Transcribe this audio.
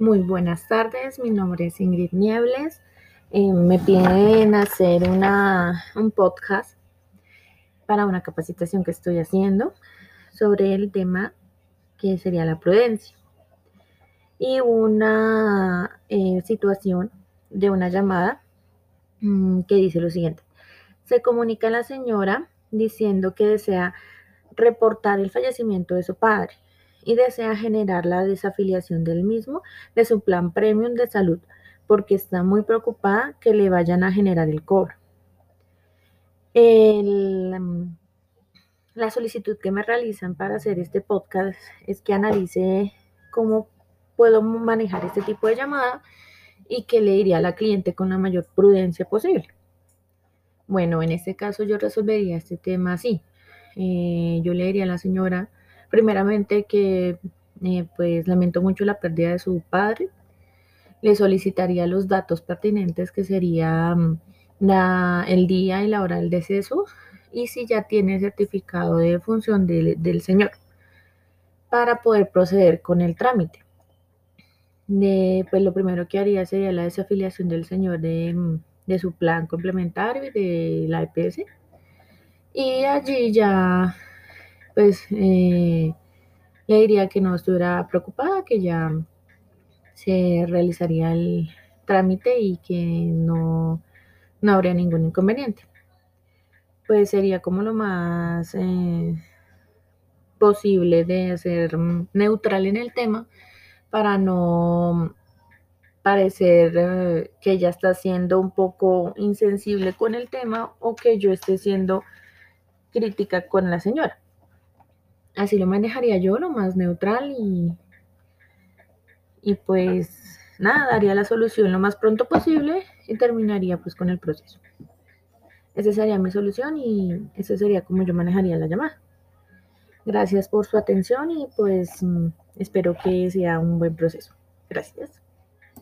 Muy buenas tardes, mi nombre es Ingrid Niebles. Eh, me piden hacer una, un podcast para una capacitación que estoy haciendo sobre el tema que sería la prudencia y una eh, situación de una llamada mmm, que dice lo siguiente. Se comunica la señora diciendo que desea reportar el fallecimiento de su padre y desea generar la desafiliación del mismo de su plan premium de salud porque está muy preocupada que le vayan a generar el cobro. La solicitud que me realizan para hacer este podcast es que analice cómo puedo manejar este tipo de llamada y que le diría a la cliente con la mayor prudencia posible. Bueno, en este caso yo resolvería este tema así. Eh, yo le diría a la señora Primeramente que eh, pues lamento mucho la pérdida de su padre. Le solicitaría los datos pertinentes que sería mm, la, el día y la hora del deceso y si ya tiene certificado de función de, del señor para poder proceder con el trámite. Pues lo primero que haría sería la desafiliación del señor de, mm, de su plan complementario de la EPS. Y allí ya pues eh, le diría que no estuviera preocupada, que ya se realizaría el trámite y que no, no habría ningún inconveniente. Pues sería como lo más eh, posible de ser neutral en el tema para no parecer eh, que ella está siendo un poco insensible con el tema o que yo esté siendo crítica con la señora. Así lo manejaría yo, lo más neutral y, y pues nada, daría la solución lo más pronto posible y terminaría pues con el proceso. Esa sería mi solución y esa sería como yo manejaría la llamada. Gracias por su atención y pues mm, espero que sea un buen proceso. Gracias.